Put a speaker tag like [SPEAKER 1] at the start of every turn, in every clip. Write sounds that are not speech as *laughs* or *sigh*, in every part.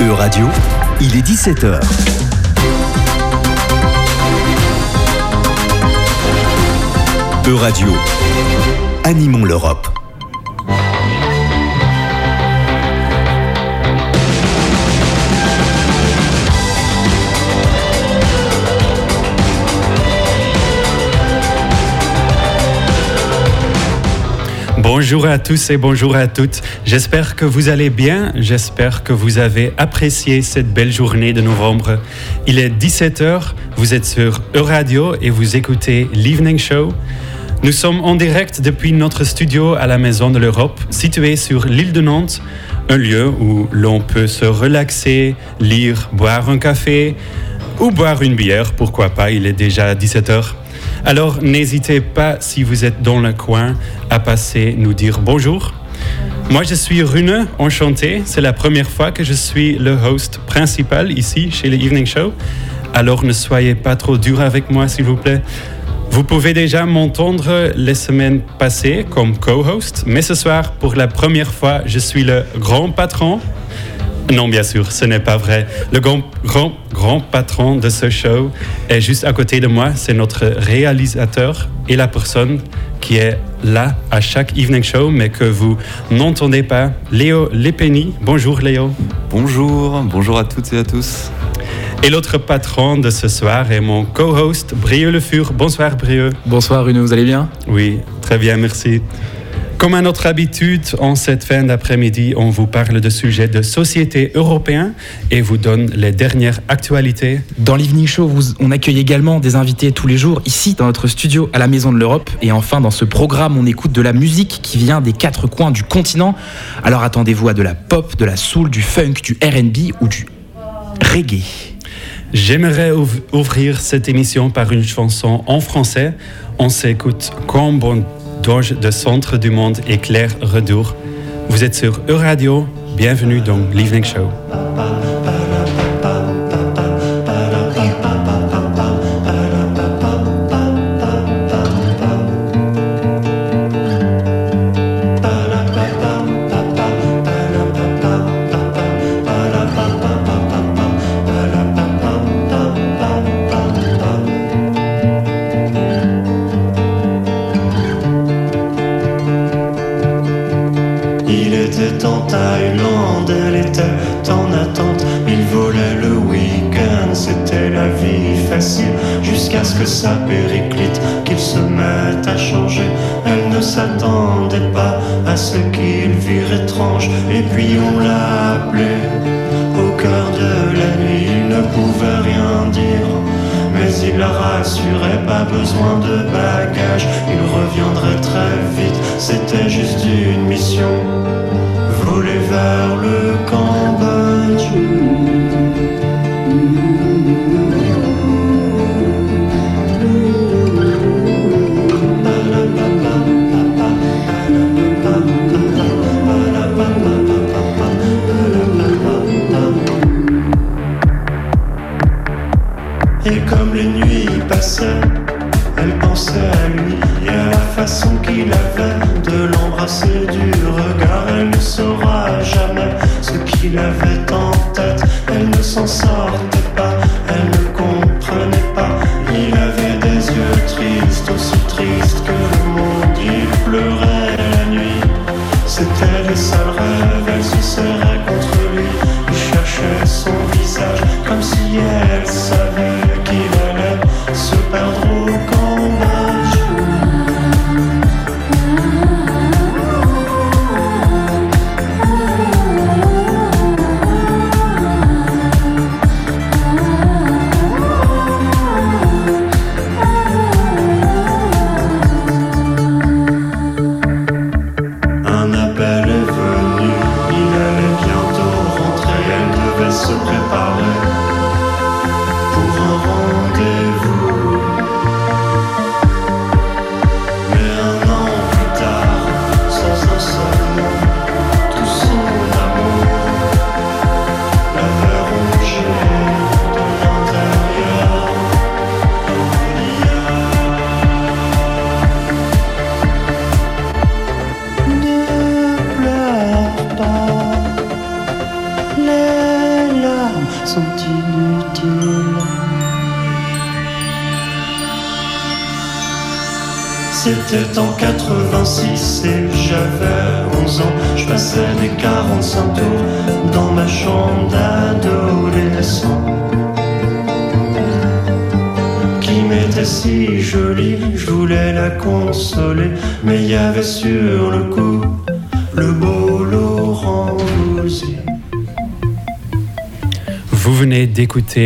[SPEAKER 1] E-Radio, il est 17h. E-Radio, animons l'Europe.
[SPEAKER 2] Bonjour à tous et bonjour à toutes. J'espère que vous allez bien. J'espère que vous avez apprécié cette belle journée de novembre. Il est 17h, vous êtes sur Euradio et vous écoutez l'Evening Show. Nous sommes en direct depuis notre studio à la Maison de l'Europe, situé sur l'île de Nantes, un lieu où l'on peut se relaxer, lire, boire un café ou boire une bière, pourquoi pas, il est déjà 17h. Alors n'hésitez pas, si vous êtes dans le coin, à passer nous dire bonjour. Moi, je suis Rune, enchanté. C'est la première fois que je suis le host principal ici chez le Evening Show. Alors ne soyez pas trop dur avec moi, s'il vous plaît. Vous pouvez déjà m'entendre les semaines passées comme co-host, mais ce soir, pour la première fois, je suis le grand patron. Non, bien sûr, ce n'est pas vrai. Le grand, grand, grand patron de ce show est juste à côté de moi. C'est notre réalisateur et la personne qui est là à chaque evening show, mais que vous n'entendez pas. Léo Lepeni. Bonjour Léo.
[SPEAKER 3] Bonjour, bonjour à toutes et à tous.
[SPEAKER 2] Et l'autre patron de ce soir est mon co-host, Brieux Le Fur. Bonsoir Brieux.
[SPEAKER 4] Bonsoir Bruno, vous allez bien?
[SPEAKER 2] Oui, très bien, merci. Comme à notre habitude, en cette fin d'après-midi, on vous parle de sujets de société européens et vous donne les dernières actualités.
[SPEAKER 4] Dans l'Evening Show, vous- on accueille également des invités tous les jours ici dans notre studio à la Maison de l'Europe. Et enfin, dans ce programme, on écoute de la musique qui vient des quatre coins du continent. Alors attendez-vous à de la pop, de la soul, du funk, du RB ou du reggae.
[SPEAKER 2] J'aimerais ouv- ouvrir cette émission par une chanson en français. On s'écoute Quand bon doge de centre du monde et Claire Redour. Vous êtes sur Euradio. Bienvenue dans l'Evening Show.
[SPEAKER 5] Avait en tête. Elle ne s'en sortait pas,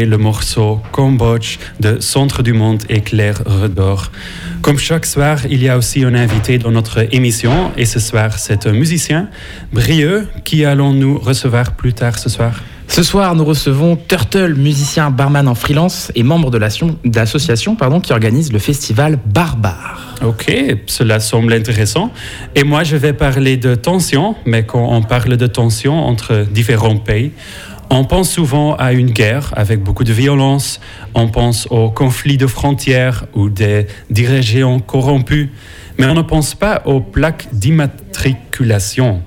[SPEAKER 5] le
[SPEAKER 2] morceau Cambodge de Centre du Monde et Claire Redor. Comme chaque soir, il y a aussi un invité dans notre émission et ce soir, c'est un musicien, Brieux, qui allons-nous recevoir plus tard ce soir
[SPEAKER 4] Ce soir, nous recevons Turtle, musicien barman en freelance et membre de l'association pardon, qui organise le festival Barbare.
[SPEAKER 2] Ok, cela semble intéressant. Et moi, je vais parler de tension, mais quand on parle de tension entre différents pays, on pense souvent à une guerre avec beaucoup de violence, on pense aux conflits de frontières ou des dirigeants corrompus, mais on ne pense pas aux plaques d'immatriculation.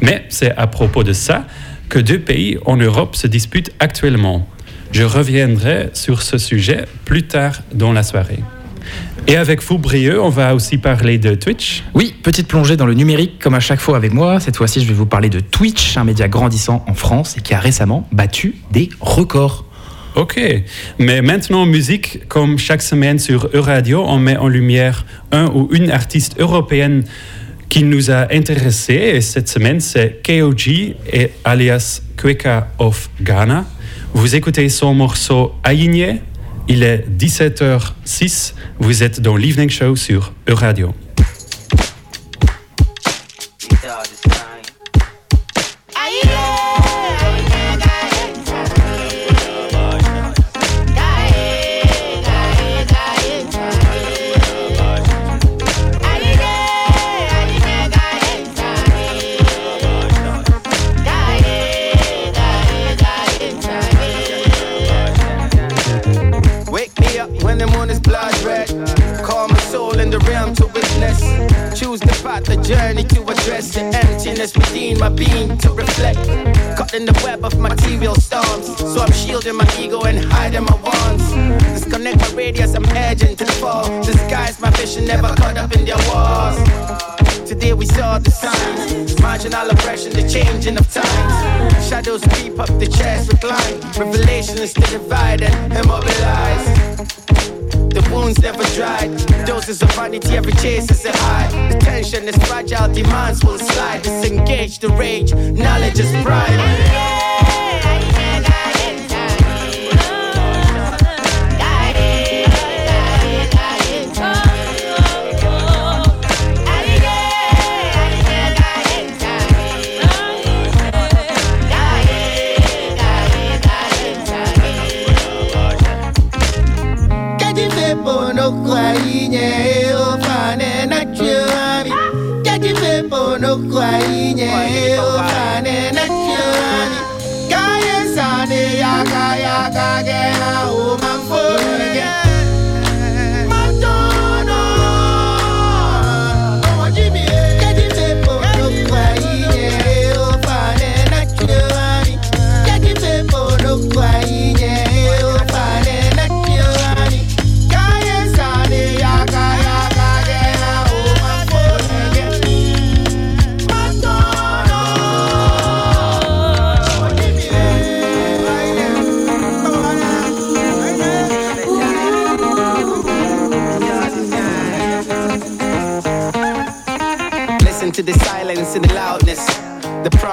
[SPEAKER 2] Mais c'est à propos de ça que deux pays en Europe se disputent actuellement. Je reviendrai sur ce sujet plus tard dans la soirée. Et avec vous, Brieux, on va aussi parler de Twitch.
[SPEAKER 4] Oui, petite plongée dans le numérique, comme à chaque fois avec moi. Cette fois-ci, je vais vous parler de Twitch, un média grandissant en France et qui a récemment battu des records.
[SPEAKER 2] Ok, mais maintenant musique, comme chaque semaine sur Euradio, on met en lumière un ou une artiste européenne qui nous a intéressés. Et cette semaine, c'est KOG et alias Kweka of Ghana. Vous écoutez son morceau Aïgné. Il est 17h06. Vous êtes dans l'Evening Show sur Euradio.
[SPEAKER 6] The the journey to address the emptiness within my being to reflect. Caught in the web of material storms, so I'm shielding my ego and hiding my wants. Disconnect my radius, I'm edging to the fall. Disguise my vision, never caught up in their walls. Today we saw the signs, marginal oppression, the changing of times. Shadows creep up the chest, recline. Revelation is to divide and immobilize. Wounds never dried. Doses of vanity, every chase is a high. The tension is fragile, demands will slide. Disengage the rage, knowledge is pride.
[SPEAKER 7] Kaji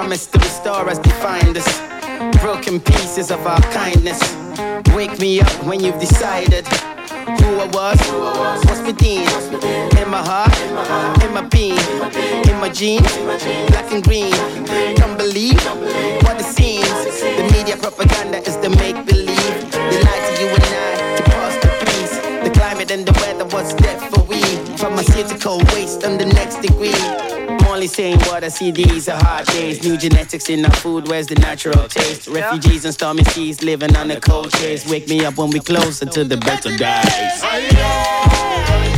[SPEAKER 6] promise to restore us defined us. Broken pieces of our kindness. Wake me up when you've decided who I was, what's within, in my heart, in my being, in my jeans, black and green. Don't believe what it seems. The media propaganda is the make believe. They lie to you and I to pass the peace. The climate and the weather was dead for we. Pharmaceutical waste on the next degree. I'm saying what I see, these are hard days. New genetics in our food, where's the natural taste? Refugees and stormy seas living on the cold chase. Wake me up when we closer to the better days.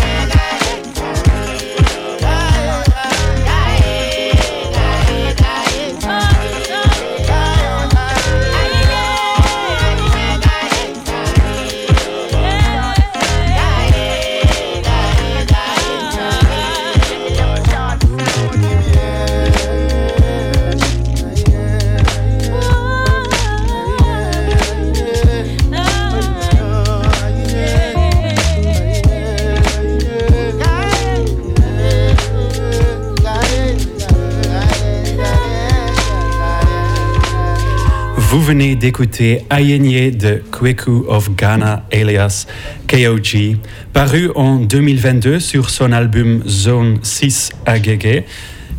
[SPEAKER 2] Vous venez d'écouter Ayenye de Kweku of Ghana, alias KOG, paru en 2022 sur son album Zone 6 AGG.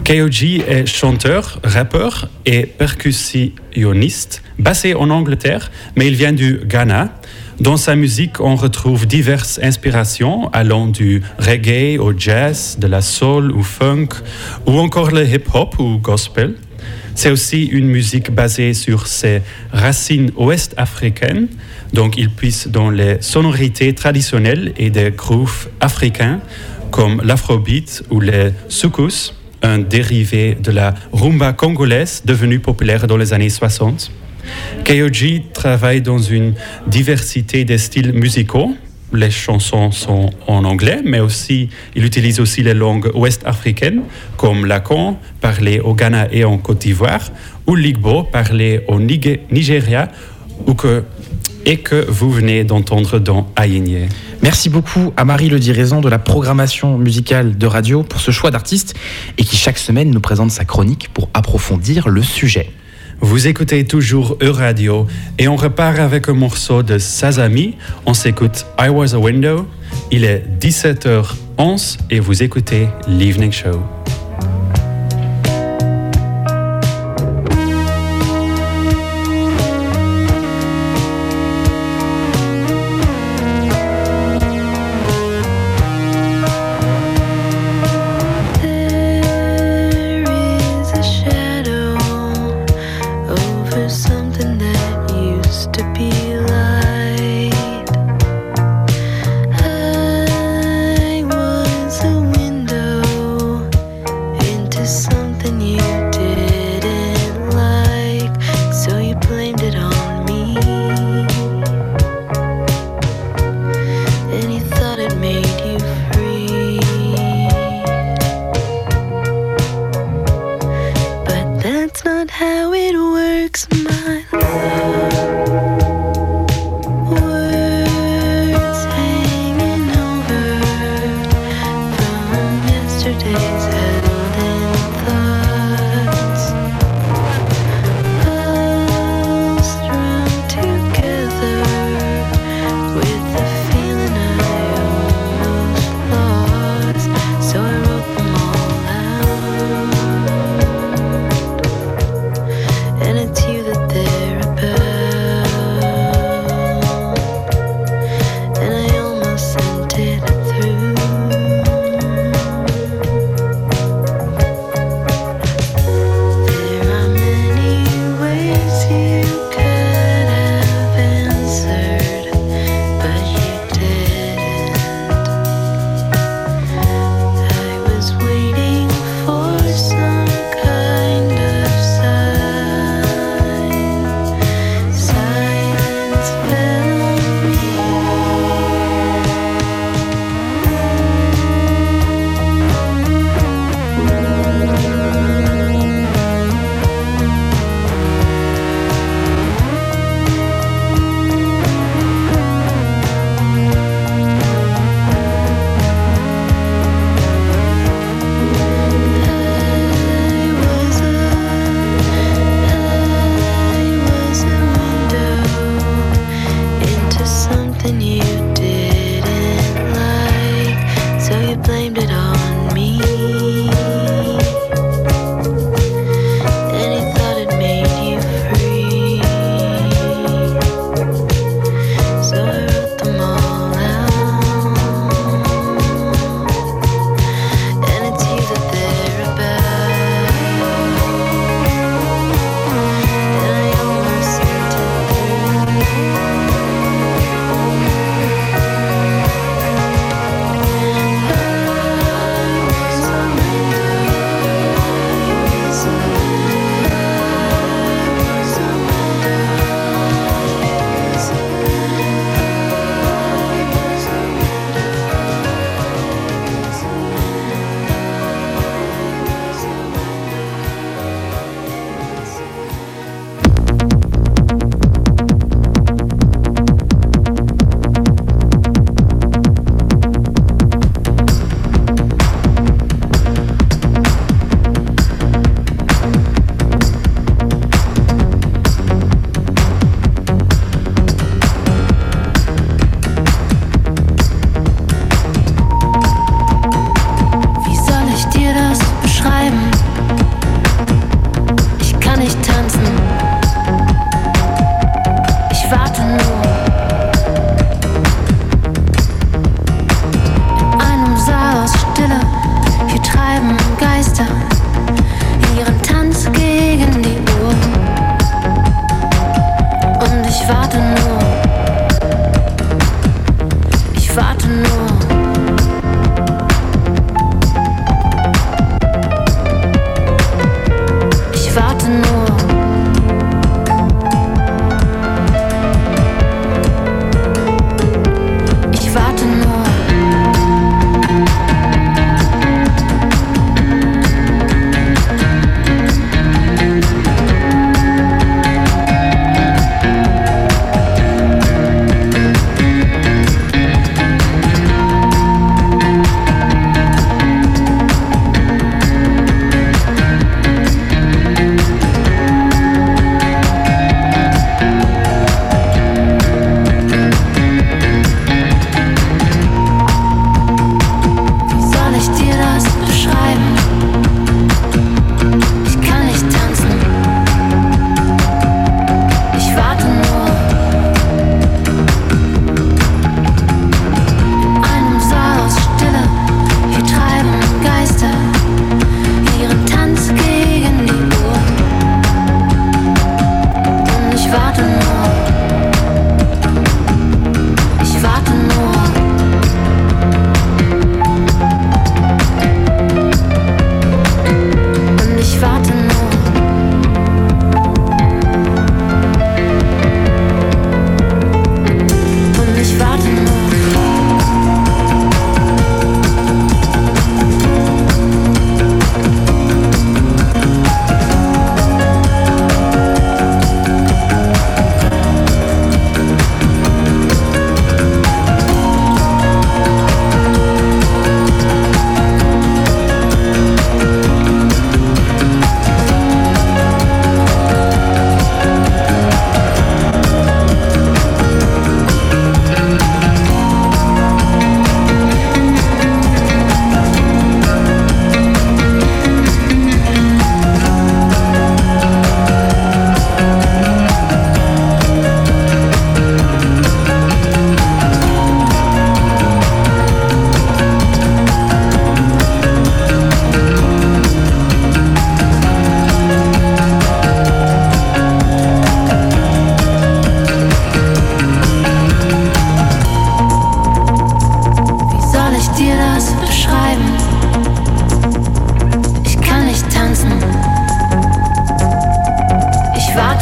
[SPEAKER 2] KOG est chanteur, rappeur et percussionniste, basé en Angleterre, mais il vient du Ghana. Dans sa musique, on retrouve diverses inspirations allant du reggae au jazz, de la soul ou funk, ou encore le hip-hop ou gospel. C'est aussi une musique basée sur ses racines ouest-africaines, donc il puise dans les sonorités traditionnelles et des grooves africains comme l'afrobeat ou les soukous, un dérivé de la rumba congolaise devenue populaire dans les années 60. KOG travaille dans une diversité de styles musicaux, les chansons sont en anglais, mais aussi il utilise aussi les langues ouest-africaines comme l'Akon, parlé au Ghana et en Côte d'Ivoire, ou l'Igbo, parlé au Nigeria, ou que, et que vous venez d'entendre dans Ayenye.
[SPEAKER 4] Merci beaucoup à Marie Le Diraison de la programmation musicale de radio pour ce choix d'artiste et qui chaque semaine nous présente sa chronique pour approfondir le sujet.
[SPEAKER 2] Vous écoutez toujours Euradio et on repart avec un morceau de Sazami. On s'écoute I Was a Window. Il est 17h11 et vous écoutez l'Evening Show.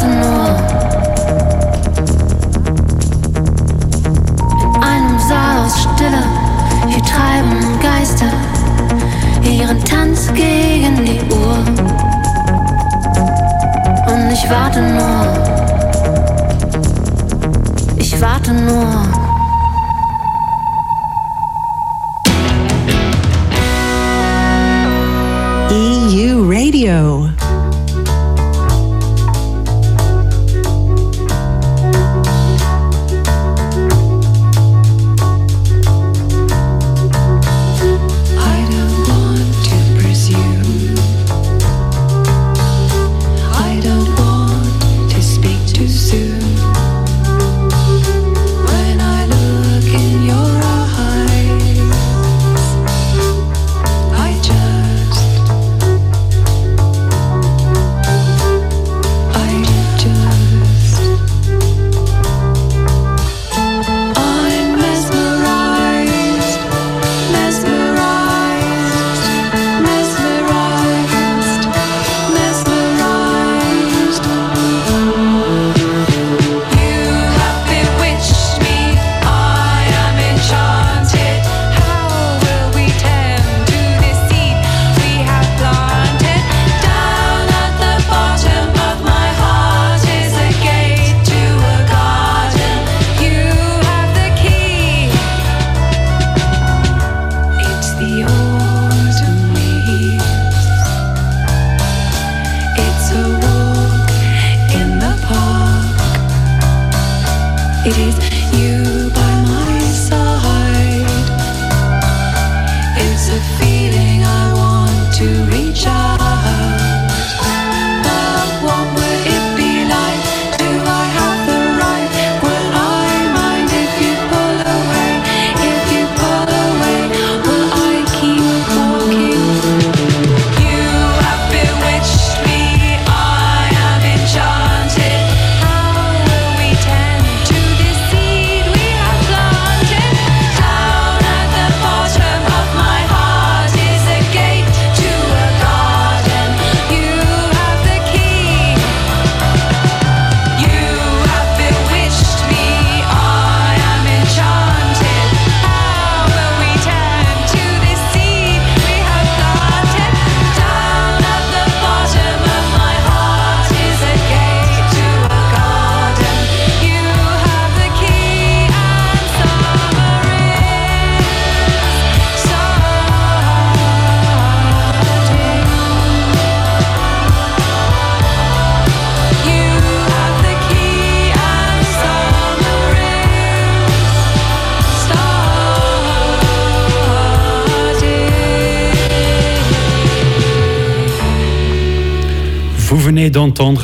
[SPEAKER 8] at
[SPEAKER 2] the noir.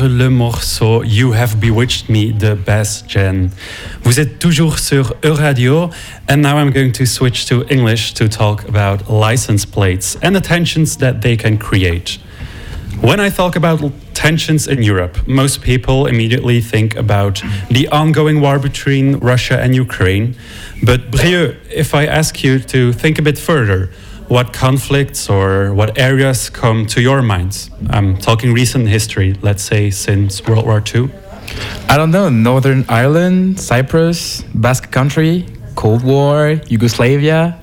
[SPEAKER 2] Le morceau You Have Bewitched Me de Bass Gen. Vous êtes toujours sur E-Radio, and now I'm going to switch to English to talk about license plates and the tensions that they can create. When I talk about tensions in Europe, most people immediately think about the ongoing war between Russia and Ukraine. But Brieux, if I ask you to think a bit further, what conflicts or what areas come to your minds? I'm talking recent history, let's say since World War II.
[SPEAKER 4] I don't know, Northern Ireland, Cyprus, Basque Country, Cold War, Yugoslavia.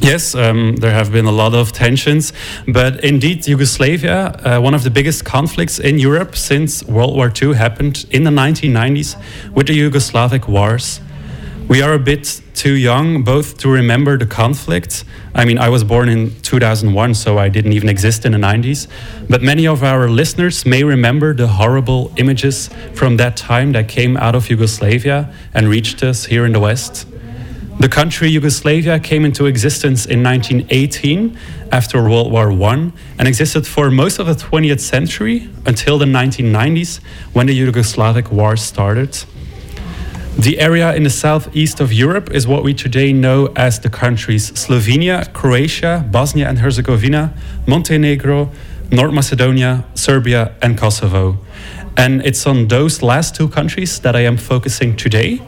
[SPEAKER 2] Yes, um, there have been a lot of tensions, but indeed, Yugoslavia, uh, one of the biggest conflicts in Europe since World War II, happened in the 1990s with the Yugoslavic wars. We are a bit too young both to remember the conflict. I mean, I was born in 2001, so I didn't even exist in the 90s. But many of our listeners may remember the horrible images from that time that came out of Yugoslavia and reached us here in the West. The country Yugoslavia came into existence in 1918 after World War I and existed for most of the 20th century until the 1990s when the Yugoslavic War started. The area in the southeast of Europe is what we today know as the countries Slovenia, Croatia, Bosnia and Herzegovina, Montenegro, North Macedonia, Serbia, and Kosovo. And it's on those last two countries that I am focusing today,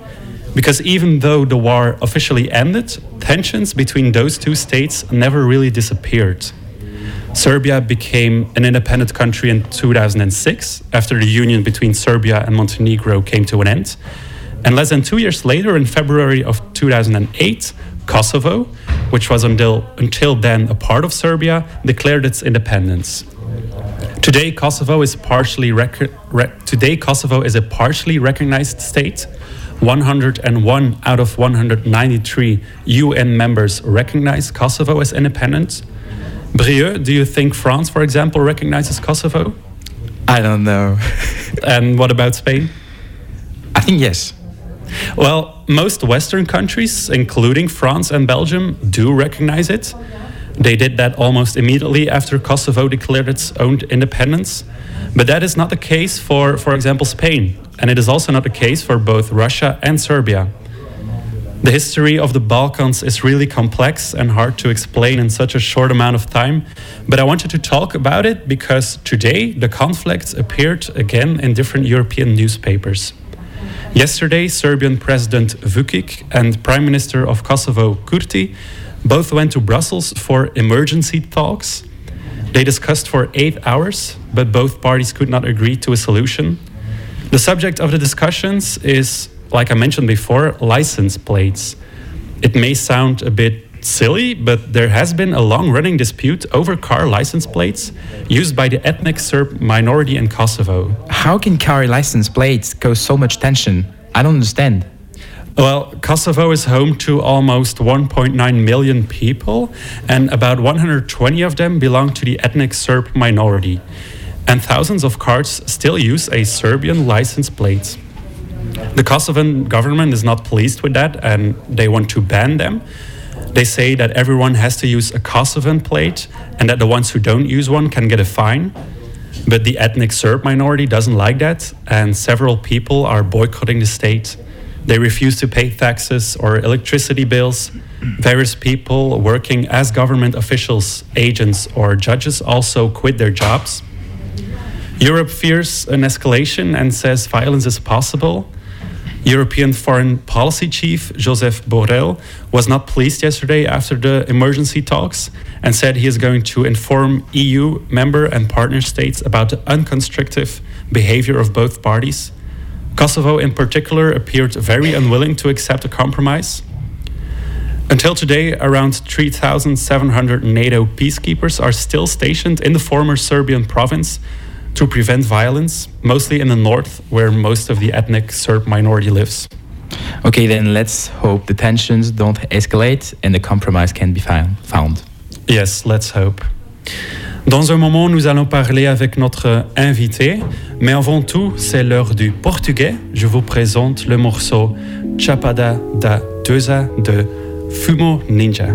[SPEAKER 2] because even though the war officially ended, tensions between those two states never really disappeared. Serbia became an independent country in 2006 after the union between Serbia and Montenegro came to an end. And less than two years later, in February of 2008, Kosovo, which was until, until then a part of Serbia, declared its independence. Today, Kosovo is partially rec- today Kosovo is a partially recognized state. 101 out of 193 UN members recognize Kosovo as independent. Brieux, do you think France, for example, recognizes Kosovo?
[SPEAKER 4] I don't know. *laughs*
[SPEAKER 2] and what about Spain?
[SPEAKER 4] I think yes.
[SPEAKER 2] Well, most Western countries, including France and Belgium, do recognize it. They did that almost immediately after Kosovo declared its own independence. But that is not the case for, for example, Spain, and it is also not the case for both Russia and Serbia. The history of the Balkans is really complex and hard to explain in such a short amount of time, but I wanted to talk about it because today the conflict appeared again in different European newspapers. Yesterday, Serbian President Vukic and Prime Minister of Kosovo Kurti both went to Brussels for emergency talks. They discussed for eight hours, but both parties could not agree to a solution. The subject of the discussions is, like I mentioned before, license plates. It may sound a bit silly, but there has been a long running dispute over car license plates used by the ethnic Serb minority in Kosovo.
[SPEAKER 4] How can car license plates cause so much tension? I don't understand.
[SPEAKER 2] Well, Kosovo is home to almost 1.9 million people, and about 120 of them belong to the ethnic Serb minority. And thousands of cars still use a Serbian license plate. The Kosovan government is not pleased with that and they want to ban them. They say that everyone has to use a Kosovan plate and that the ones who don't use one can get a fine. But the ethnic Serb minority doesn't like that, and several people are boycotting the state. They refuse to pay taxes or electricity bills. Various people working as government officials, agents, or judges also quit their jobs. Europe fears an escalation and says violence is possible. European Foreign Policy Chief Joseph Borrell was not pleased yesterday after the emergency talks and said he is going to inform EU member and partner states about the unconstructive behavior of both parties. Kosovo, in particular, appeared very unwilling to accept a compromise. Until today, around 3,700 NATO peacekeepers are still stationed in the former Serbian province to prevent violence, mostly in the north, where most of the ethnic Serb minority lives.
[SPEAKER 4] Okay, then let's hope the tensions don't escalate and the compromise can be found.
[SPEAKER 2] Yes, let's hope. Dans un moment, nous allons parler avec notre invité, mais avant tout, c'est l'heure du portugais. Je vous présente le morceau Chapada da Deusa de Fumo Ninja.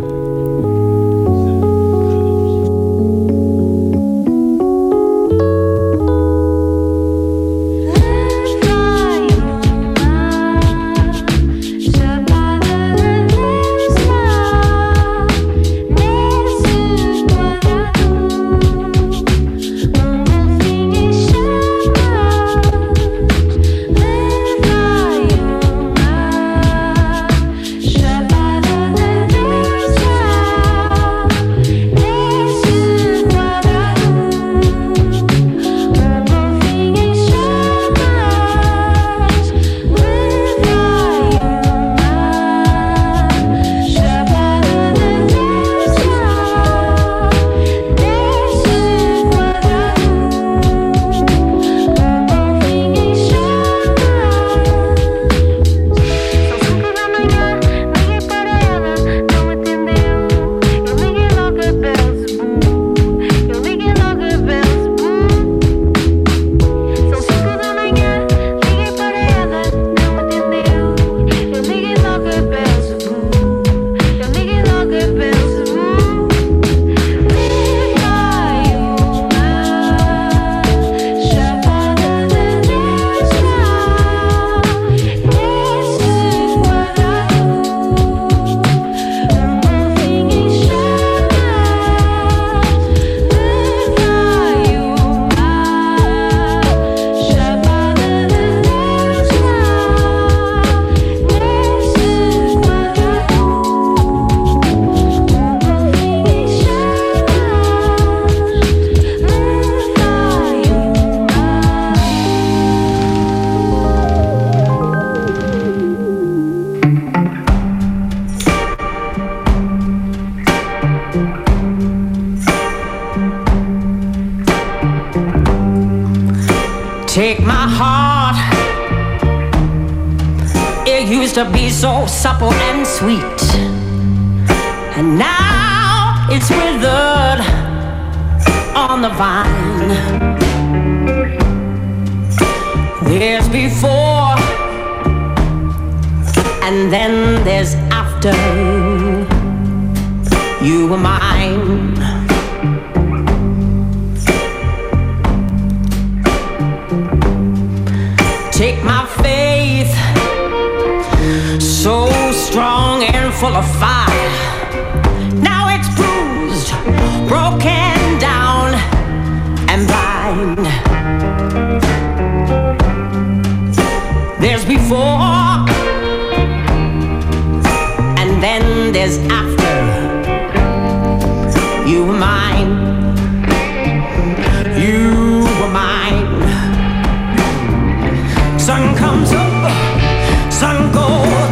[SPEAKER 9] Sun comes up, sun goes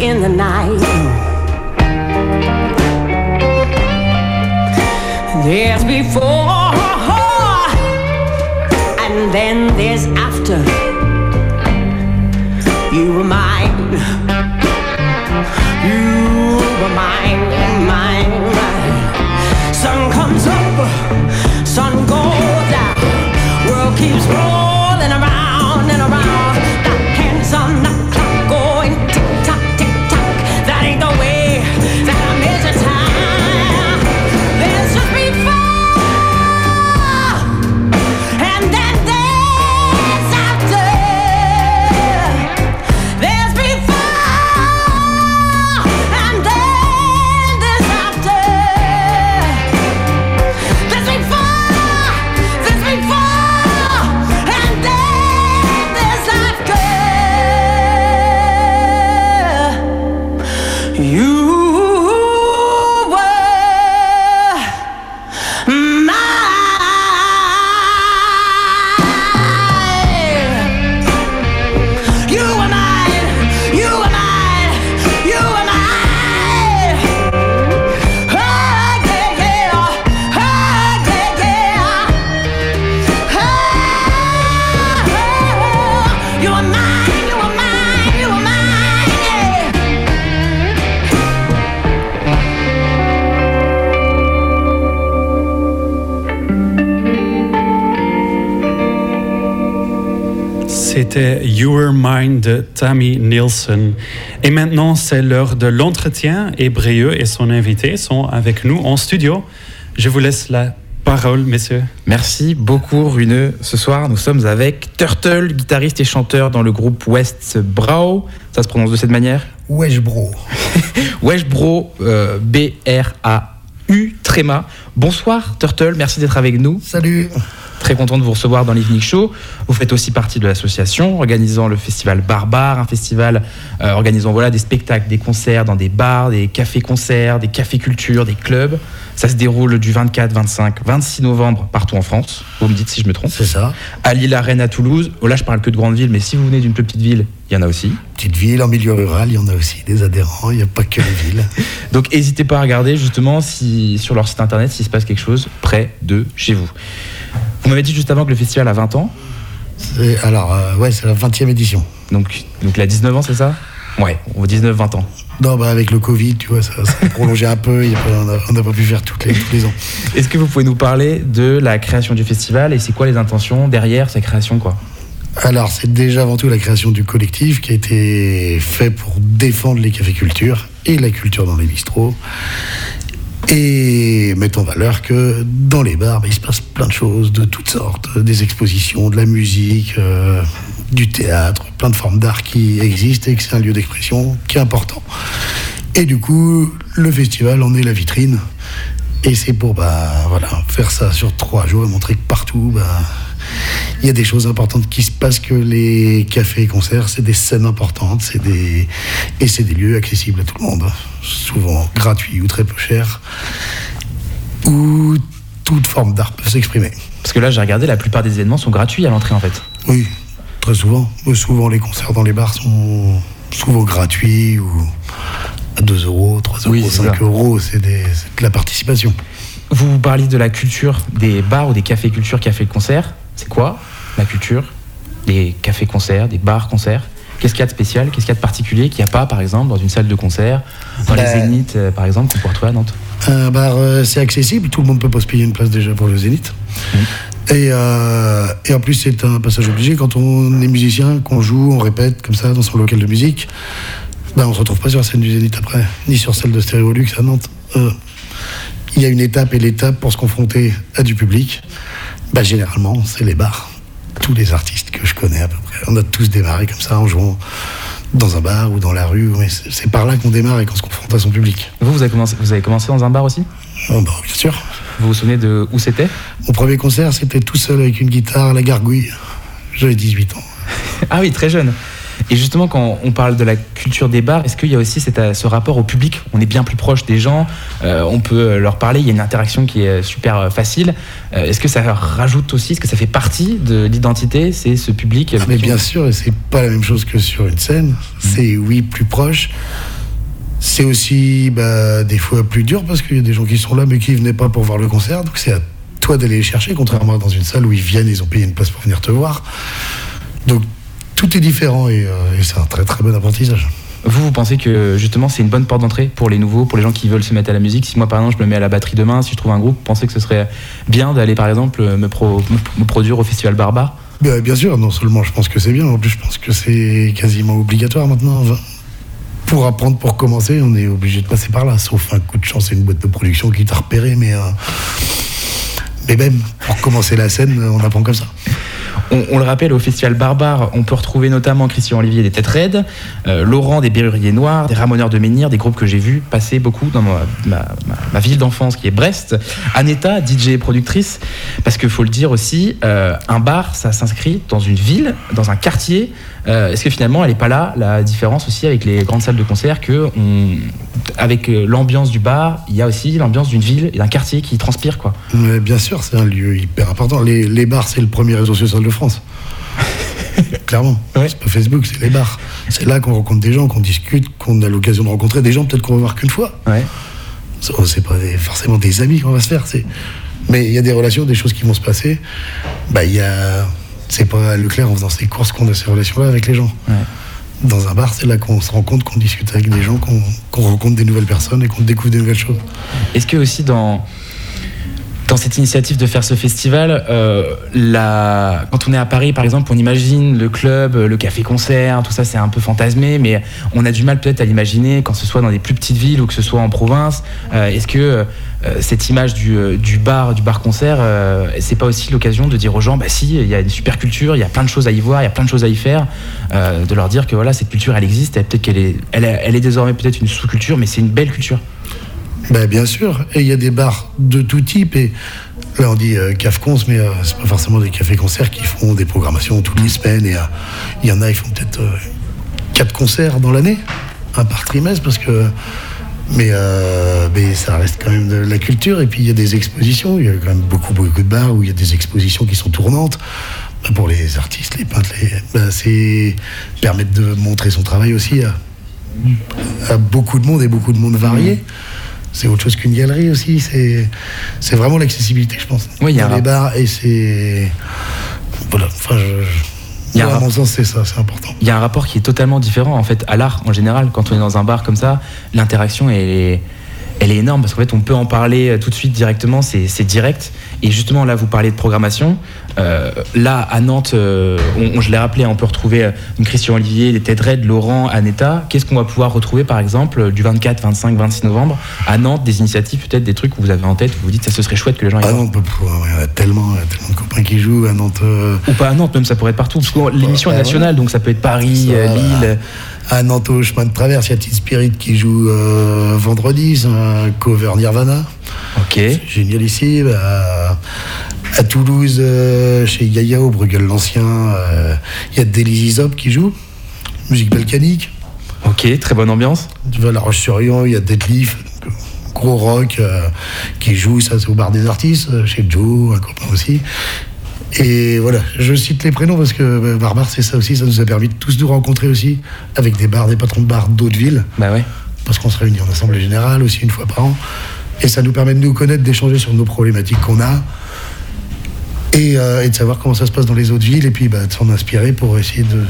[SPEAKER 9] in the night.
[SPEAKER 2] C'était Your Mind de Tammy Nielsen. Et maintenant, c'est l'heure de l'entretien et Brieux et son invité sont avec nous en studio. Je vous laisse la parole, messieurs.
[SPEAKER 4] Merci beaucoup Runeux. Ce soir, nous sommes avec Turtle, guitariste et chanteur dans le groupe West Brow. Ça se prononce de cette manière?
[SPEAKER 10] Wesh bro. *laughs*
[SPEAKER 4] Wesh Bro, euh, B-R-A-U, tréma. Bonsoir Turtle, merci d'être avec nous.
[SPEAKER 10] Salut.
[SPEAKER 4] Très content de vous recevoir dans l'Evening Show. Vous faites aussi partie de l'association organisant le festival Barbare, un festival euh, organisant voilà, des spectacles, des concerts dans des bars, des cafés-concerts, des cafés-culture, des clubs. Ça se déroule du 24, 25, 26 novembre partout en France. Vous me dites si je me trompe.
[SPEAKER 10] C'est ça.
[SPEAKER 4] À Lille, à Rennes, à Toulouse. Oh là, je parle que de grandes villes, mais si vous venez d'une plus petite ville, il y en a aussi.
[SPEAKER 10] Petite ville, en milieu rural, il y en a aussi des adhérents, il n'y a pas que les villes. *laughs*
[SPEAKER 4] Donc n'hésitez pas à regarder justement si, sur leur site internet s'il se passe quelque chose près de chez vous. Vous m'avez dit juste avant que le festival a 20 ans,
[SPEAKER 10] C'est- Alors, euh, ouais, c'est la 20e édition.
[SPEAKER 4] donc, donc il a 19 ans, c'est ça? Ouais, on 19-20 ans.
[SPEAKER 10] Non, bah avec le Covid, tu vois, ça, ça a prolongé un peu, on n'a pas pu faire toutes les, tous les ans.
[SPEAKER 4] Est-ce que vous pouvez nous parler de la création du festival et c'est quoi les intentions derrière sa création quoi?
[SPEAKER 10] Alors, c'est déjà avant tout la création du collectif qui a été fait pour défendre les cafés-cultures et la culture dans les bistrots. Et mettre en valeur que dans les bars, il se passe plein de choses de toutes sortes, des expositions, de la musique, euh, du théâtre, plein de formes d'art qui existent et que c'est un lieu d'expression qui est important. Et du coup, le festival en est la vitrine. Et c'est pour bah, voilà, faire ça sur trois jours et montrer que partout, bah, il y a des choses importantes qui se passent, que les cafés et concerts, c'est des scènes importantes, c'est des... et c'est des lieux accessibles à tout le monde, souvent gratuits ou très peu chers, où toute forme d'art peut s'exprimer.
[SPEAKER 4] Parce que là, j'ai regardé, la plupart des événements sont gratuits à l'entrée en fait.
[SPEAKER 10] Oui, très souvent. Souvent, les concerts dans les bars sont souvent gratuits ou à 2 euros, 3 euros,
[SPEAKER 4] Oui, c'est
[SPEAKER 10] 5
[SPEAKER 4] ça.
[SPEAKER 10] euros, c'est des- c'est de la participation.
[SPEAKER 4] Vous parliez de la culture des bars ou des cafés culture, cafés concerts. C'est quoi culture des cafés concerts, des bars concerts Qu'est-ce qu'il y a de spécial? Qu'est-ce qu'il y a de particulier qu'il n'y a pas, par exemple, dans une salle de concert, dans les
[SPEAKER 10] Bah,
[SPEAKER 4] Zéniths, euh, par exemple, qu'on peut retrouver à Nantes?
[SPEAKER 10] Un bar, euh, c'est accessible, tout le monde peut pas se payer une place déjà pour le Zénith. Et, euh, et en plus, c'est un passage obligé. Quand on est musicien, qu'on joue, on répète comme ça dans son local de musique, ben, on se retrouve pas sur la scène du Zénith après, ni sur celle de Stéréolux à Nantes. Euh, Il y a une étape et l'étape pour se confronter à du public. Ben, généralement, c'est les bars. Tous les artistes que je connais à peu près, on a tous démarré comme ça en jouant dans un bar ou dans la rue. Mais c'est par là qu'on démarre et qu'on se confronte à son public.
[SPEAKER 4] Vous, vous avez, commencé, vous avez commencé dans un bar aussi?
[SPEAKER 10] Oh, bah, bien sûr.
[SPEAKER 4] Vous vous souvenez de où c'était?
[SPEAKER 10] Mon premier concert, c'était tout seul avec une guitare à la gargouille. J'avais 18 ans.
[SPEAKER 4] Ah oui, très jeune. Et justement, quand on parle de la culture des bars, est-ce qu'il y a aussi euh, ce rapport au public? On est bien plus proche des gens, euh, on peut euh, leur parler, il y a une interaction qui est super facile. Euh, est-ce que ça rajoute aussi, est-ce que ça fait partie de l'identité C'est ce public?
[SPEAKER 10] Ah, mais bien sûr, et c'est pas la même chose que sur une scène. C'est oui, plus proche. C'est aussi bah, des fois plus dur parce qu'il y a des gens qui sont là mais qui venaient pas pour voir le concert. Donc c'est à toi d'aller les chercher, contrairement à dans une salle où ils viennent, ils ont payé une place pour venir te voir. Donc tout est différent et, euh, et c'est un très très bon apprentissage.
[SPEAKER 4] Vous, vous pensez que justement c'est une bonne porte d'entrée pour les nouveaux, pour les gens qui veulent se mettre à la musique? Si moi par exemple je me mets à la batterie demain, si je trouve un groupe, vous pensez que ce serait bien d'aller par exemple me, pro- me- me produire au Festival Barbare
[SPEAKER 10] Bien, bien sûr, non seulement je pense que c'est bien, en plus je pense que c'est quasiment obligatoire maintenant. Enfin, pour apprendre, pour commencer, on est obligé de passer par là, sauf un coup de chance et une boîte de production qui t'a repéré, mais, euh, mais même pour commencer la scène, on apprend comme ça.
[SPEAKER 4] On, on le rappelle, au Festival Barbare, on peut retrouver notamment Christian Olivier des Têtes Raides, euh, Laurent des Berruriers Noirs, des Ramoneurs de Menhir, des groupes que j'ai vus passer beaucoup dans ma, ma- ma- ville d'enfance qui est Brest. Aneta, DJ et productrice, parce qu'il faut le dire aussi, euh, un bar, ça s'inscrit dans une ville, dans un quartier. Euh, Est-ce que finalement, elle n'est pas là, la différence aussi avec les grandes salles de concert, que on- avec euh, l'ambiance du bar, il y a aussi l'ambiance d'une ville et d'un quartier qui transpire, quoi.
[SPEAKER 10] Mais bien sûr, c'est un lieu hyper important. Les, les bars, c'est le premier réseau social de France. *laughs* Clairement.
[SPEAKER 4] Ouais.
[SPEAKER 10] C'est pas Facebook, c'est les bars. C'est là qu'on rencontre des gens, qu'on discute, qu'on a l'occasion de rencontrer des gens, peut-être qu'on va voir qu'une fois.
[SPEAKER 4] Ouais.
[SPEAKER 10] C'est pas des- forcément des amis qu'on va se faire. Mais il y a des relations, des choses qui vont se passer. Bah, il y a. C'est pas à Leclerc en faisant ses courses qu'on a ces relations-là avec les gens.
[SPEAKER 4] Ouais.
[SPEAKER 10] Dans un bar, c'est là qu'on se rend compte, qu'on discute avec des gens, qu'on qu'on rencontre des nouvelles personnes et qu'on découvre des nouvelles choses.
[SPEAKER 4] Est-ce que aussi dans dans cette initiative de faire ce festival, euh, quand on est à Paris, par exemple, on imagine le club, le café-concert, tout ça, c'est un peu fantasmé, mais on a du mal peut-être à l'imaginer quand ce soit dans des plus petites villes ou que ce soit en province. Euh, Est-ce que euh, cette image du, du bar, du bar-concert, c'est pas aussi l'occasion de dire aux gens, bah si, il y a une super culture, il y a plein de choses à y voir, il y a plein de choses à y faire, de leur dire que voilà, cette culture, elle existe, peut-être qu'elle est, elle est, elle est désormais peut-être une sous-culture, mais c'est une belle culture.
[SPEAKER 10] Ben, bien sûr, et il y a des bars de tout type. Et là, on dit euh, café-cons, mais euh, c'est pas forcément des cafés-concerts qui font des programmations toutes les semaines. Et euh, il y en a, ils font peut-être euh, quatre concerts dans l'année, un par trimestre, parce que. Mais, euh, mais ça reste quand même de la culture. Et puis il y a des expositions. Il y a quand même beaucoup, beaucoup de bars où il y a des expositions qui sont tournantes. Ben, pour les artistes, les peintres, les, ben, c'est permettre de montrer son travail aussi à, à beaucoup de monde et beaucoup de monde varié. C'est autre chose qu'une galerie aussi. C'est, vraiment l'accessibilité, je pense.
[SPEAKER 4] Oui, il y a
[SPEAKER 10] dans
[SPEAKER 4] un
[SPEAKER 10] les bars et c'est. Voilà. Enfin, je.
[SPEAKER 4] Il y a
[SPEAKER 10] moi,
[SPEAKER 4] un
[SPEAKER 10] à mon sens, c'est ça, c'est important.
[SPEAKER 4] il y a un rapport qui est totalement différent en fait à l'art en général. Quand on est dans un bar comme ça, l'interaction elle est, elle est énorme parce qu'en fait on peut en parler euh, tout de suite directement, c'est direct. Et justement là vous parlez de programmation. Euh, là à Nantes, euh, on, on- je l'ai rappelé, on peut retrouver euh, donc Christian Olivier, les Ted Red, Laurent, Aneta. Qu'est-ce qu'on va pouvoir retrouver par exemple euh, du 24, 25, 26 novembre à Nantes Des initiatives peut-être des trucs que vous avez en tête, où vous dites ça ce serait chouette que les gens aillent
[SPEAKER 10] Ah
[SPEAKER 4] voir.
[SPEAKER 10] non, on peut pouvoir- il y en a tellement, il y a tellement de copains qui jouent à Nantes. euh,
[SPEAKER 4] Ou pas à Nantes, même ça pourrait être partout. Parce que l'émission est nationale, donc ça peut être Paris, euh. Lille.
[SPEAKER 10] À Nantes, au chemin de traverse, il y a Teen Spirit qui joue euh, vendredi, c'est un cover Nirvana.
[SPEAKER 4] Ok.
[SPEAKER 10] C'est génialissime. À, à Toulouse, euh, chez Yaya, Bruegel l'Ancien, euh, il y a Delizy Zop qui joue, musique balkanique.
[SPEAKER 4] Ok, très bonne ambiance.
[SPEAKER 10] Tu vas à La Roche-sur-Yon, il y a Deadlift, gros rock euh, qui joue, ça c'est au bar des artistes, euh, chez Joe, un copain aussi. Et voilà, je cite les prénoms parce que euh, Barbare, c'est ça aussi, ça nous a permis de tous nous rencontrer aussi, avec des bars, des patrons de bars d'autres villes,
[SPEAKER 4] Bah ouais.
[SPEAKER 10] parce qu'on se réunit en assemblée générale aussi une fois par an. Et ça nous permet de nous connaître, d'échanger sur nos problématiques qu'on a. Et, euh, et de savoir comment ça se passe dans les autres villes, et puis bah, de s'en inspirer pour essayer de,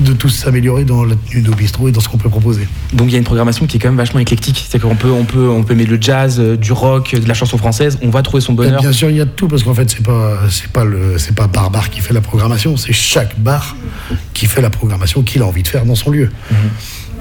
[SPEAKER 10] de tous s'améliorer dans la tenue de nos bistrots et dans ce qu'on peut proposer.
[SPEAKER 4] Donc il y a une programmation qui est quand même vachement éclectique. C'est qu'on peut, on peut, on peut mettre le jazz, euh, du rock, de la chanson française. On va trouver son
[SPEAKER 10] Et
[SPEAKER 4] bonheur.
[SPEAKER 10] Bien sûr, il y a de tout parce qu'en fait, c'est pas c'est pas le c'est pas Barbare qui fait la programmation, c'est chaque bar qui fait la programmation qu'il a envie de faire dans son lieu.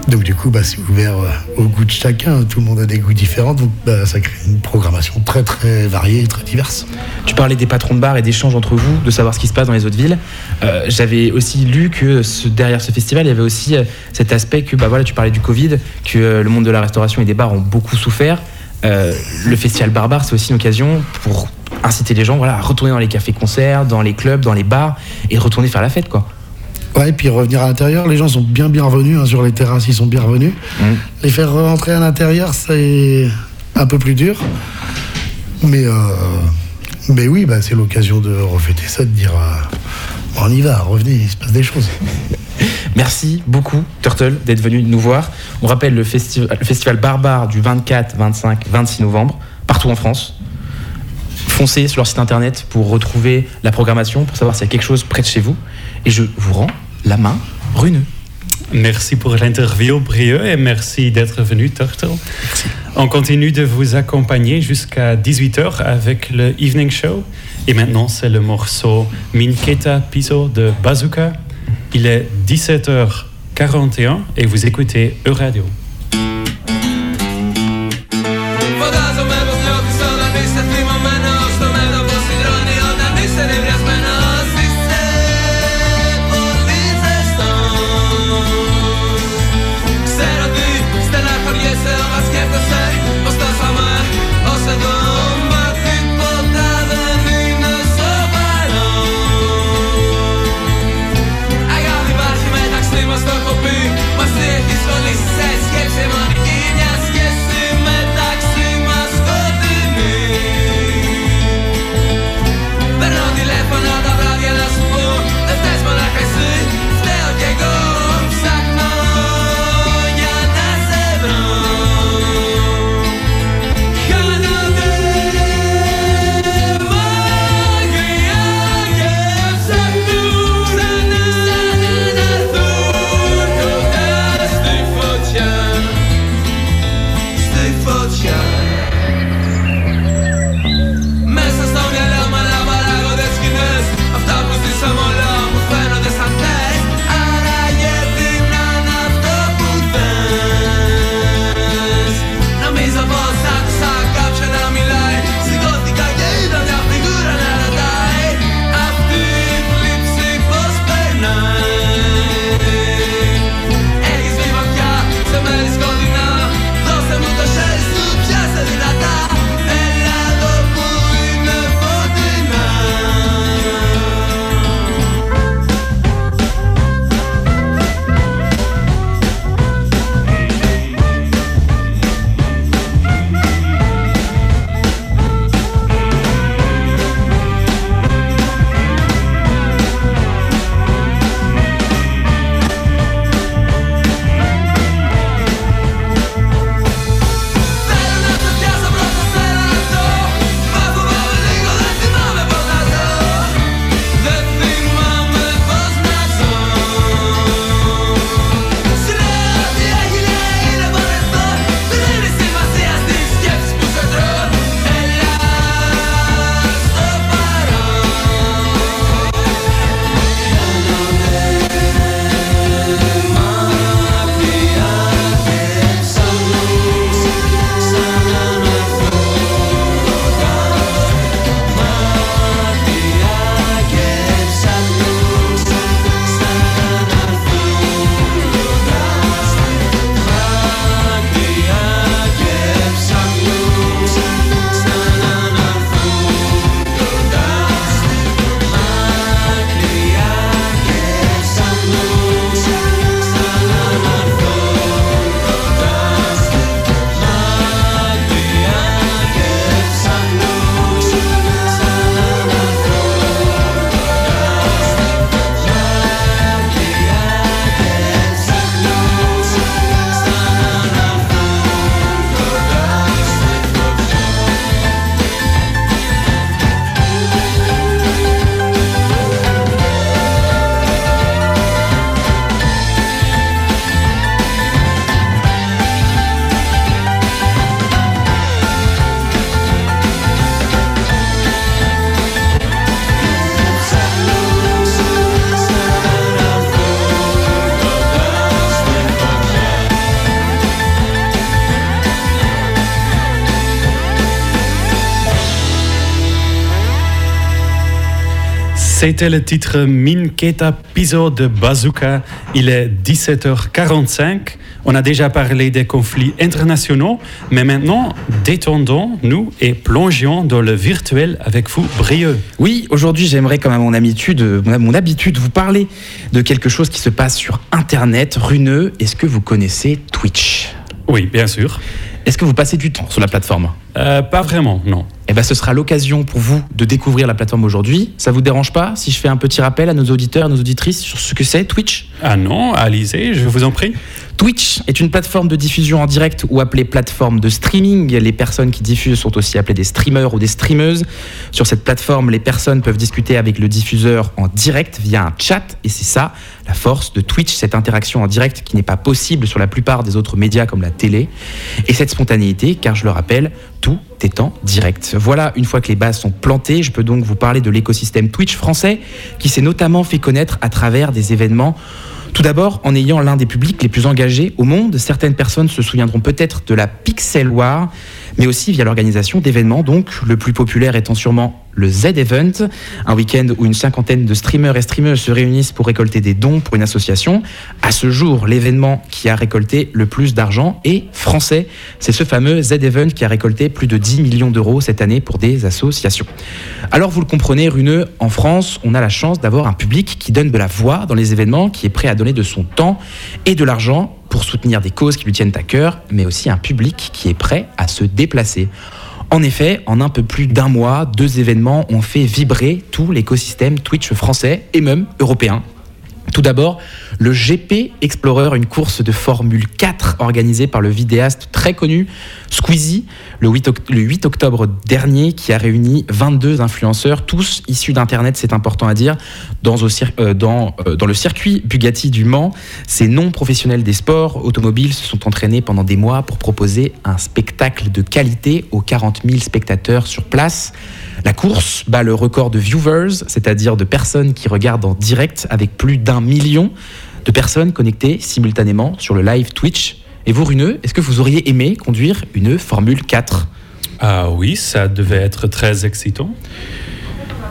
[SPEAKER 10] Donc du coup, bah, c'est ouvert euh, au goût de chacun. Tout le monde a des goûts différents, donc bah, ça crée une programmation très très variée, très diverse.
[SPEAKER 4] Tu parlais des patrons de bar et d'échanges entre vous, de savoir ce qui se passe dans les autres villes. Euh, J'avais aussi lu que derrière ce festival, il y avait aussi euh, cet aspect que, bah voilà, tu parlais du Covid, que le monde de la restauration et des bars ont beaucoup souffert. Le festival Barbare, c'est aussi une occasion pour inciter les gens voilà, à retourner dans les cafés-concerts, dans les clubs, dans les bars et retourner faire la fête, quoi.
[SPEAKER 10] Ouais, et puis revenir à l'intérieur, les gens sont bien bien revenus hein, sur les terrasses, ils sont bien revenus.
[SPEAKER 4] Mhm.
[SPEAKER 10] Les faire rentrer à l'intérieur, c'est un peu plus dur. Mais, euh, mais oui, bah, c'est l'occasion de refêter ça, de dire euh, on y va, revenez, il se passe des choses. *laughs*
[SPEAKER 4] Merci beaucoup, Turtle, d'être venu nous voir. On rappelle le, festi- le festival Barbare du 24, 25, 26 novembre, partout en France. Foncez sur leur site internet pour retrouver la programmation, pour savoir s'il y a quelque chose près de chez vous. Et je vous rends la main runeux.
[SPEAKER 2] Merci pour l'interview, Brieux, et merci d'être venu, Turtle. On continue de vous accompagner jusqu'à 18h avec le Evening Show. Et maintenant, c'est le morceau Minketa Piso de Bazooka. Il est 17h41 et vous écoutez Euradio. C'était le titre Minketa Piso de Bazooka. Il est 17h45. On a déjà parlé des conflits internationaux, mais maintenant, détendons-nous et plongeons dans le virtuel avec vous, Brieux.
[SPEAKER 4] Oui, aujourd'hui, j'aimerais, comme à mon habitude, mon mon habitude, vous parler de quelque chose qui se passe sur Internet. Runeux, est-ce que vous connaissez Twitch?
[SPEAKER 2] Oui, bien sûr.
[SPEAKER 4] Est-ce que vous passez du temps sur la plateforme?
[SPEAKER 2] Euh, pas vraiment, non.
[SPEAKER 4] Eh ben, ce sera l'occasion pour vous de découvrir la plateforme aujourd'hui. Ça vous dérange pas si je fais un petit rappel à nos auditeurs, à nos auditrices sur ce que c'est Twitch?
[SPEAKER 2] Ah non, Alizé, je vous en prie.
[SPEAKER 4] Twitch est une plateforme de diffusion en direct ou appelée plateforme de streaming. Les personnes qui diffusent sont aussi appelées des streamers ou des streameuses. Sur cette plateforme, les personnes peuvent discuter avec le diffuseur en direct via un chat et c'est ça la force de Twitch, cette interaction en direct qui n'est pas possible sur la plupart des autres médias comme la télé et cette spontanéité car je le rappelle, tout est en direct. Voilà, une fois que les bases sont plantées, je peux donc vous parler de l'écosystème Twitch français qui s'est notamment fait connaître à travers des événements tout d'abord, en ayant l'un des publics les plus engagés au monde, certaines personnes se souviendront peut-être de la Pixel War, mais aussi via l'organisation d'événements, donc le plus populaire étant sûrement le Z-Event, un week-end où une cinquantaine de streamers et streameuses se réunissent pour récolter des dons pour une association. À ce jour, l'événement qui a récolté le plus d'argent est français. C'est ce fameux Z-Event qui a récolté plus de 10 millions d'euros cette année pour des associations. Alors vous le comprenez, Runeux, en France, on a la chance d'avoir un public qui donne de la voix dans les événements, qui est prêt à donner de son temps et de l'argent pour soutenir des causes qui lui tiennent à cœur, mais aussi un public qui est prêt à se déplacer. En effet, en un peu plus d'un mois, deux événements ont fait vibrer tout l'écosystème Twitch français et même européen. Tout d'abord, le GP Explorer, une course de Formule 4 organisée par le vidéaste très connu Squeezie le 8, oct- le 8 octobre dernier, qui a réuni 22 influenceurs, tous issus d'Internet, c'est important à dire, dans, euh, euh, dans le circuit Bugatti du Mans. Ces non-professionnels des sports automobiles se sont entraînés pendant des mois pour proposer un spectacle de qualité aux 40 000 spectateurs sur place. La course bat le record de viewers, c'est-à-dire de personnes qui regardent en direct avec plus d'un million de personnes connectées simultanément sur le live Twitch. Et vous, Runeux, est-ce que vous auriez aimé conduire une Formule 4
[SPEAKER 2] Ah oui, ça devait être très excitant.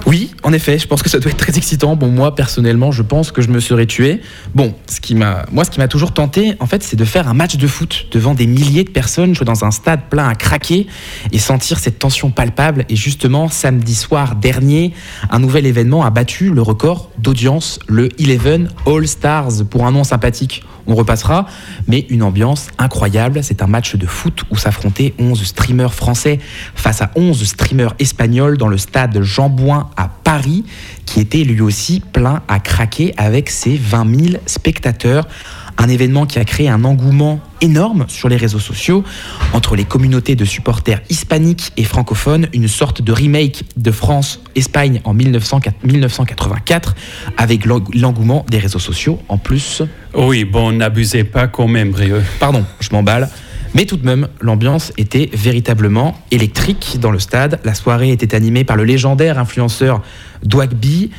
[SPEAKER 4] Oui, en effet, je pense que ça doit être très excitant. Bon, moi, personnellement, je pense que je me serais tué. Bon, ce qui m'a, moi, ce qui m'a toujours tenté, en fait, c'est de faire un match de foot devant des milliers de personnes, jouer dans un stade plein à craquer et sentir cette tension palpable. Et justement, samedi soir dernier, un nouvel événement a battu le record d'audience, le Eleven All Stars, pour un nom sympathique. On repassera, mais une ambiance incroyable. C'est un match de foot où s'affrontaient 11 streamers français face à 11 streamers espagnols dans le stade Jean Bouin à Paris, qui était lui aussi plein à craquer avec ses 20 000 spectateurs. Un événement qui a créé un engouement énorme sur les réseaux sociaux entre les communautés de supporters hispaniques et francophones, une sorte de remake de France-Espagne en 1984 avec l'eng- l'engouement des réseaux sociaux en plus
[SPEAKER 2] Oui, bon, n'abusez pas quand même, Brieux.
[SPEAKER 4] Pardon, je m'emballe. Mais tout de même, l'ambiance était véritablement électrique dans le stade. La soirée était animée par le légendaire influenceur Dwagby.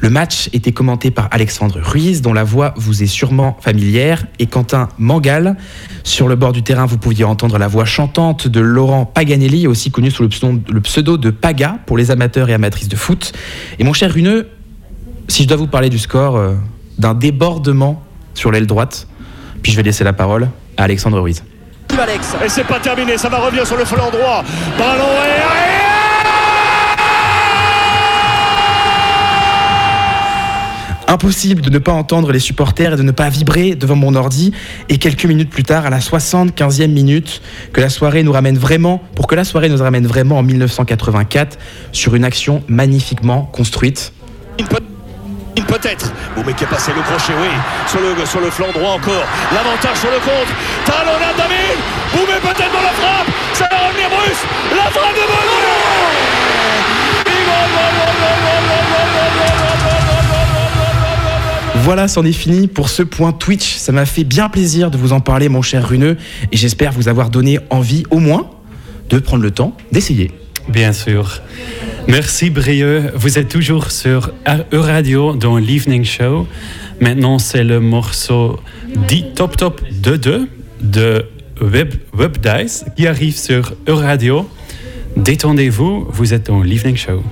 [SPEAKER 4] Le match était commenté par Alexandre Ruiz, dont la voix vous est sûrement familière, et Quentin Mangal. Sur le bord du terrain, vous pouviez entendre la voix chantante de Laurent Paganelli, aussi connu sous le pseudo, de Paga pour les amateurs et amatrices de foot. Et mon cher Runeux, si je dois vous parler du score, euh, d'un débordement sur l'aile droite, puis je vais laisser la parole à Alexandre Ruiz.
[SPEAKER 11] Et c'est pas terminé, ça va revenir sur le flanc droit. Ballon
[SPEAKER 4] Impossible de ne pas entendre les supporters et de ne pas vibrer devant mon ordi. Et quelques minutes plus tard, à la 75e minute, que la soirée nous ramène vraiment, pour que la soirée nous ramène vraiment en 1984 sur une action magnifiquement construite
[SPEAKER 11] peut-être. Boumé qui est passé le crochet, oui. Sur le, sur le flanc droit encore. L'avantage sur le contre. Talonnade David. Boumé peut-être dans la frappe. Ça va revenir Bruce. La frappe de Bono
[SPEAKER 4] Voilà, c'en est fini pour ce point Twitch. Ça m'a fait bien plaisir de vous en parler, mon cher Runeux, et j'espère vous avoir donné envie, au moins, de prendre le temps d'essayer.
[SPEAKER 2] Bien sûr. Merci Brieux. Vous êtes toujours sur E-Radio dans l'Evening Show. Maintenant, c'est le morceau dit Top Top 2-2 de Web, Web Dice qui arrive sur E-Radio. Détendez-vous, vous êtes dans l'Evening Show.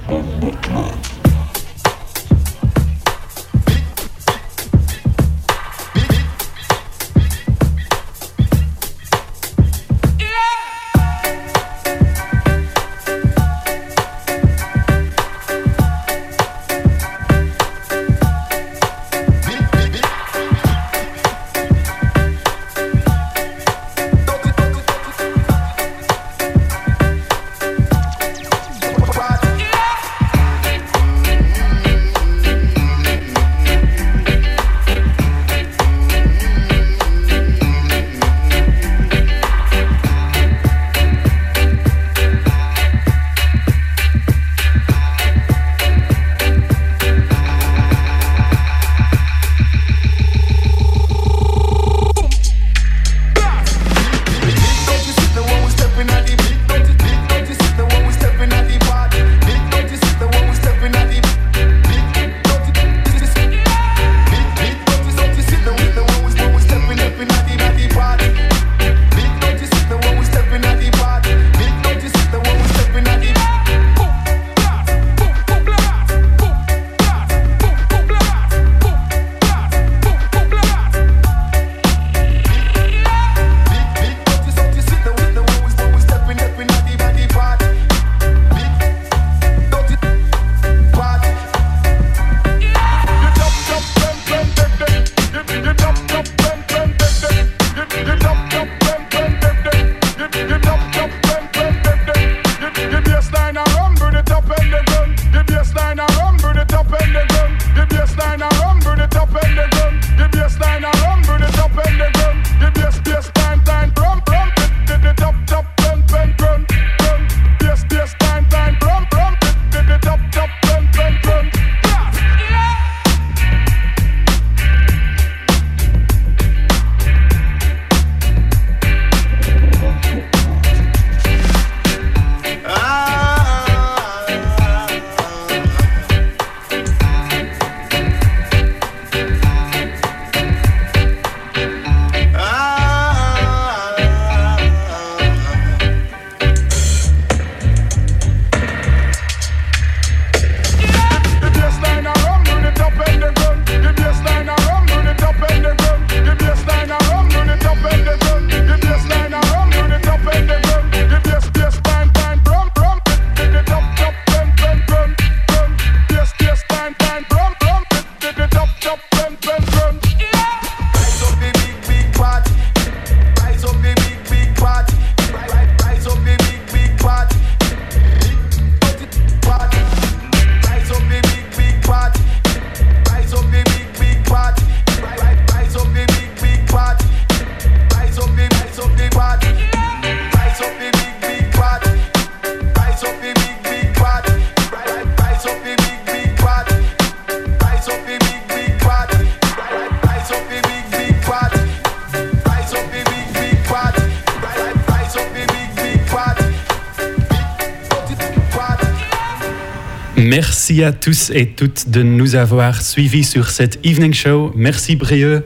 [SPEAKER 2] Merci à tous et toutes de nous avoir suivis sur cette evening show. Merci Brieux.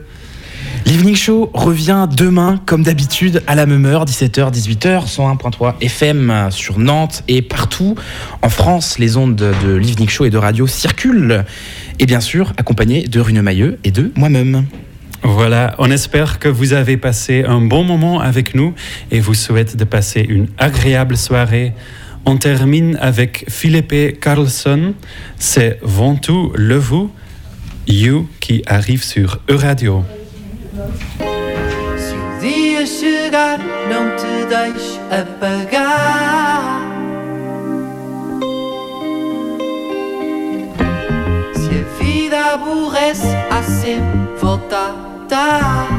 [SPEAKER 4] L'Evening Show revient demain, comme d'habitude, à la même heure, 17h, 18h, 101.3 FM sur Nantes et partout. En France, les ondes de l'Evening Show et de radio circulent. Et bien sûr, accompagné de Rune Mailleux et de moi-même.
[SPEAKER 2] Voilà, on espère que vous avez passé un bon moment avec nous et vous souhaite de passer une agréable soirée. On termine avec Philippe Carlson, c'est Ventoux le vous, You qui arrive sur Euradio.
[SPEAKER 12] Se o dia chegar, não te deixes apagar. Se a vida aborrece, há sempre volta a dar.